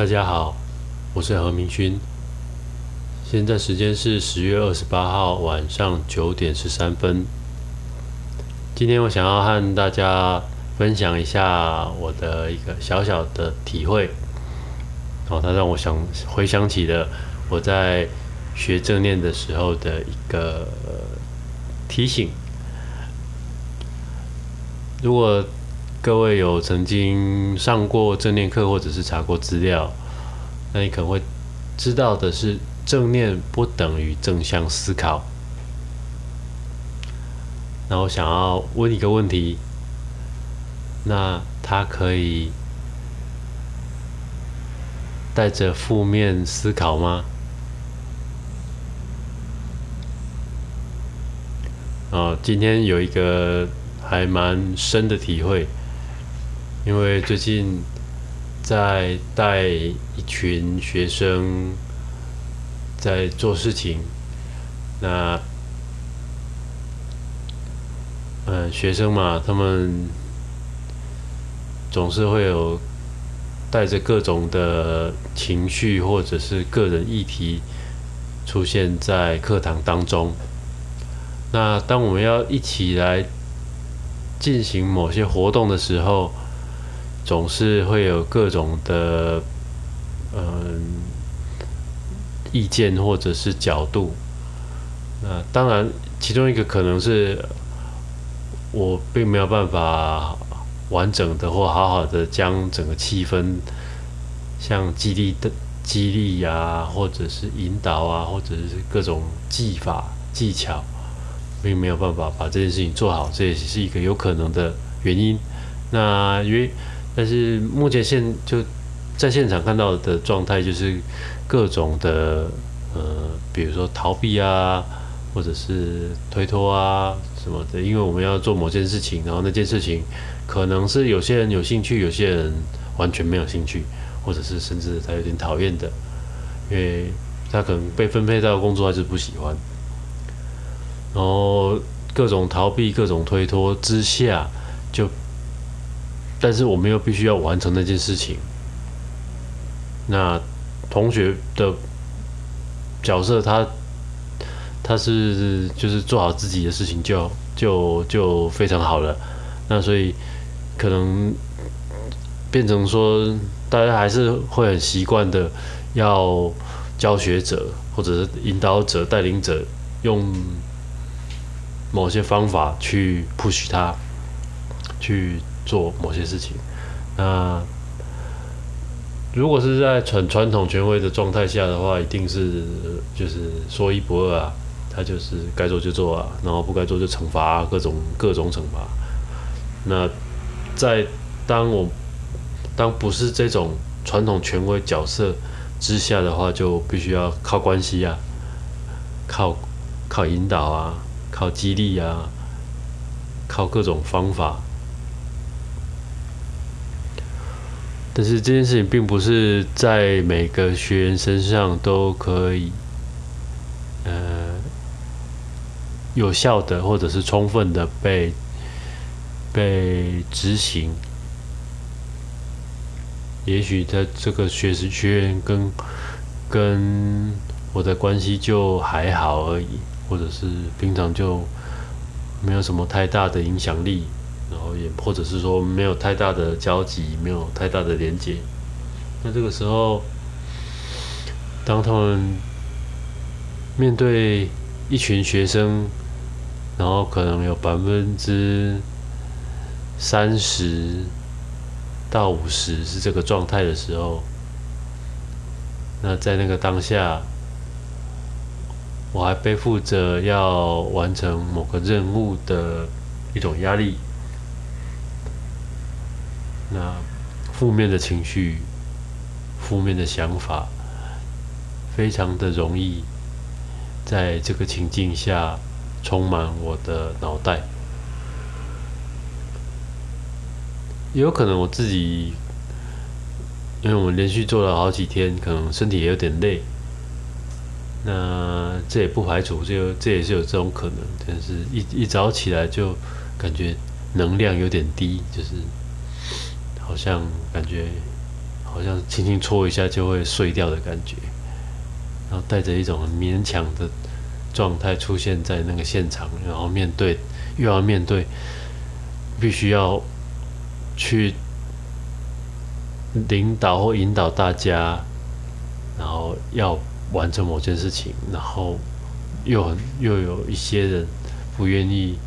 大家好，我是何明勋。现在时间是十月二十八号晚上九点十三分。今天我想要和大家分享一下我的一个小小的体会。哦，它让我想回想起了我在学正念的时候的一个提醒。如果各位有曾经上过正念课，或者是查过资料，那你可能会知道的是，正念不等于正向思考。那我想要问一个问题：那它可以带着负面思考吗？哦，今天有一个还蛮深的体会，因为最近在带一群学生在做事情，那嗯，学生嘛，他们总是会有带着各种的情绪或者是个人议题出现在课堂当中。那当我们要一起来进行某些活动的时候，总是会有各种的嗯意见或者是角度。那当然，其中一个可能是我并没有办法完整的或好好的将整个气氛，像激励的激励呀，或者是引导啊，或者是各种技法技巧。并没有办法把这件事情做好，这也是一个有可能的原因。那因为，但是目前现就在现场看到的状态，就是各种的呃，比如说逃避啊，或者是推脱啊什么的。因为我们要做某件事情，然后那件事情可能是有些人有兴趣，有些人完全没有兴趣，或者是甚至他有点讨厌的，因为他可能被分配到工作，他就不喜欢。然后各种逃避、各种推脱之下，就，但是我们又必须要完成那件事情。那同学的角色，他他是就是做好自己的事情就就就非常好了。那所以可能变成说，大家还是会很习惯的要教学者或者是引导者、带领者用。某些方法去 push 他去做某些事情。那如果是在传传统权威的状态下的话，一定是就是说一不二啊，他就是该做就做啊，然后不该做就惩罚啊，各种各种惩罚。那在当我当不是这种传统权威角色之下的话，就必须要靠关系啊，靠靠引导啊。靠激励啊，靠各种方法，但是这件事情并不是在每个学员身上都可以，呃，有效的或者是充分的被被执行。也许在这个学习学员跟跟我的关系就还好而已。或者是平常就没有什么太大的影响力，然后也或者是说没有太大的交集，没有太大的连接。那这个时候，当他们面对一群学生，然后可能有百分之三十到五十是这个状态的时候，那在那个当下。我还背负着要完成某个任务的一种压力，那负面的情绪、负面的想法，非常的容易在这个情境下充满我的脑袋。也有可能我自己，因为我们连续做了好几天，可能身体也有点累。那这也不排除，就这也是有这种可能，但是一一早起来就感觉能量有点低，就是好像感觉好像轻轻搓一下就会碎掉的感觉，然后带着一种很勉强的状态出现在那个现场，然后面对又要面对，必须要去领导或引导大家，然后要完成某件事情，然后又很又有一些人不愿意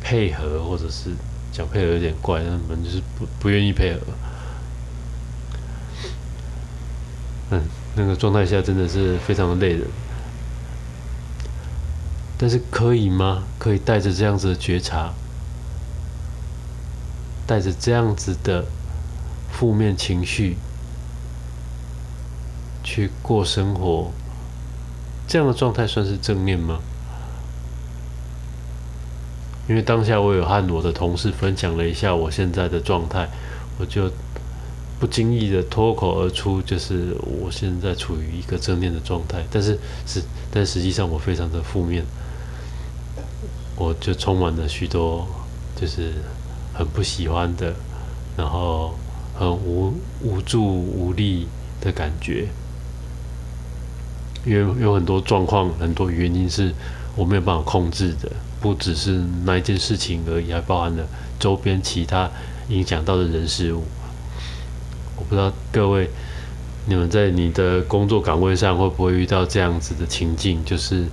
配合，或者是讲配合有点怪，他们就是不不愿意配合。嗯，那个状态下真的是非常的累人，但是可以吗？可以带着这样子的觉察，带着这样子的负面情绪去过生活，这样的状态算是正面吗？因为当下我有和我的同事分享了一下我现在的状态，我就。不经意的脱口而出，就是我现在处于一个正面的状态，但是是，但实际上我非常的负面，我就充满了许多就是很不喜欢的，然后很无无助无力的感觉，因为有很多状况，很多原因是我没有办法控制的，不只是那一件事情而已，还包含了周边其他影响到的人事物。我不知道各位，你们在你的工作岗位上会不会遇到这样子的情境？就是，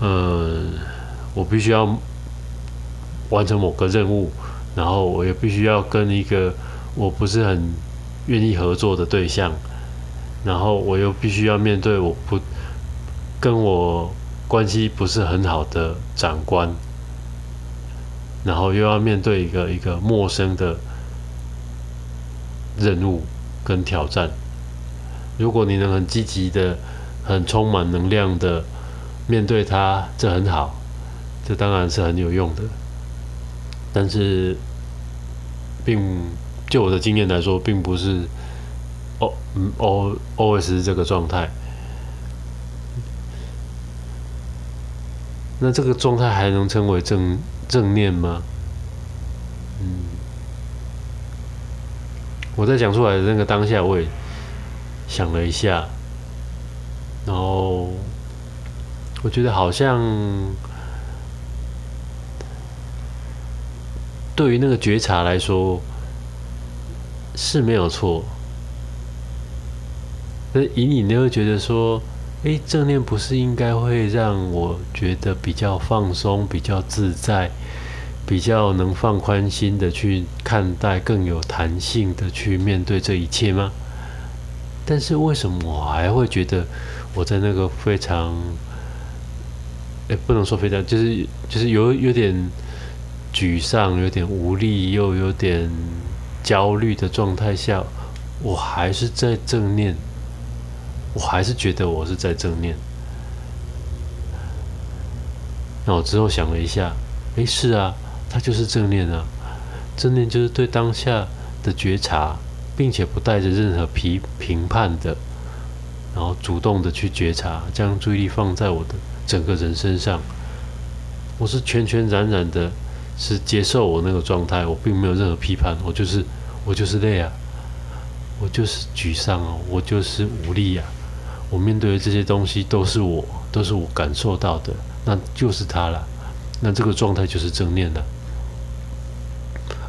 呃，我必须要完成某个任务，然后我也必须要跟一个我不是很愿意合作的对象，然后我又必须要面对我不跟我关系不是很好的长官，然后又要面对一个一个陌生的。任务跟挑战，如果你能很积极的、很充满能量的面对他，这很好，这当然是很有用的。但是，并就我的经验来说，并不是哦，嗯，O O S 这个状态。那这个状态还能称为正正念吗？嗯。我在讲出来的那个当下，我也想了一下，然后我觉得好像对于那个觉察来说是没有错，那隐隐的会觉得说，哎，正念不是应该会让我觉得比较放松、比较自在？比较能放宽心的去看待，更有弹性的去面对这一切吗？但是为什么我还会觉得我在那个非常……哎，不能说非常，就是就是有有点沮丧、有点无力，又有点焦虑的状态下，我还是在正念，我还是觉得我是在正念。那我之后想了一下，哎，是啊。它就是正念啊，正念就是对当下的觉察，并且不带着任何评评判的，然后主动的去觉察，将注意力放在我的整个人身上。我是全全然然的，是接受我那个状态，我并没有任何批判，我就是我就是累啊，我就是沮丧哦，我就是无力啊，我面对的这些东西都是我，都是我感受到的，那就是它了，那这个状态就是正念了。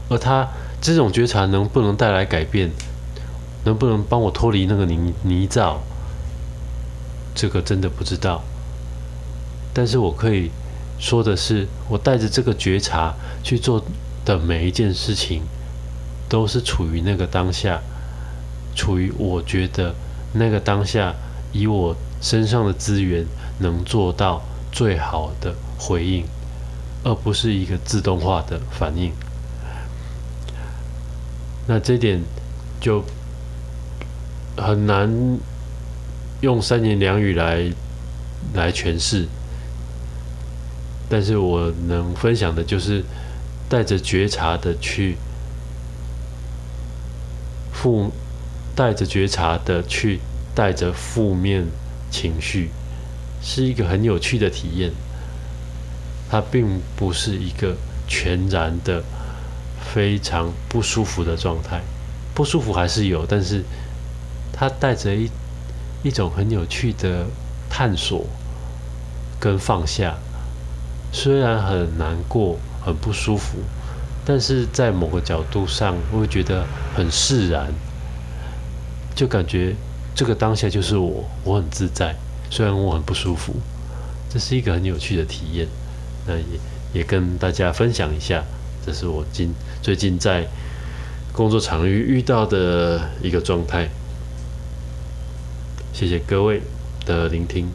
而他这种觉察能不能带来改变，能不能帮我脱离那个泥泥沼，这个真的不知道。但是我可以说的是，我带着这个觉察去做的每一件事情，都是处于那个当下，处于我觉得那个当下，以我身上的资源能做到最好的回应，而不是一个自动化的反应。那这点就很难用三言两语来来诠释，但是我能分享的就是带着觉察的去负，带着觉察的去带着负面情绪，是一个很有趣的体验。它并不是一个全然的。非常不舒服的状态，不舒服还是有，但是它带着一一种很有趣的探索跟放下。虽然很难过、很不舒服，但是在某个角度上，我会觉得很释然，就感觉这个当下就是我，我很自在。虽然我很不舒服，这是一个很有趣的体验。那也也跟大家分享一下，这是我今最近在工作场域遇到的一个状态。谢谢各位的聆听。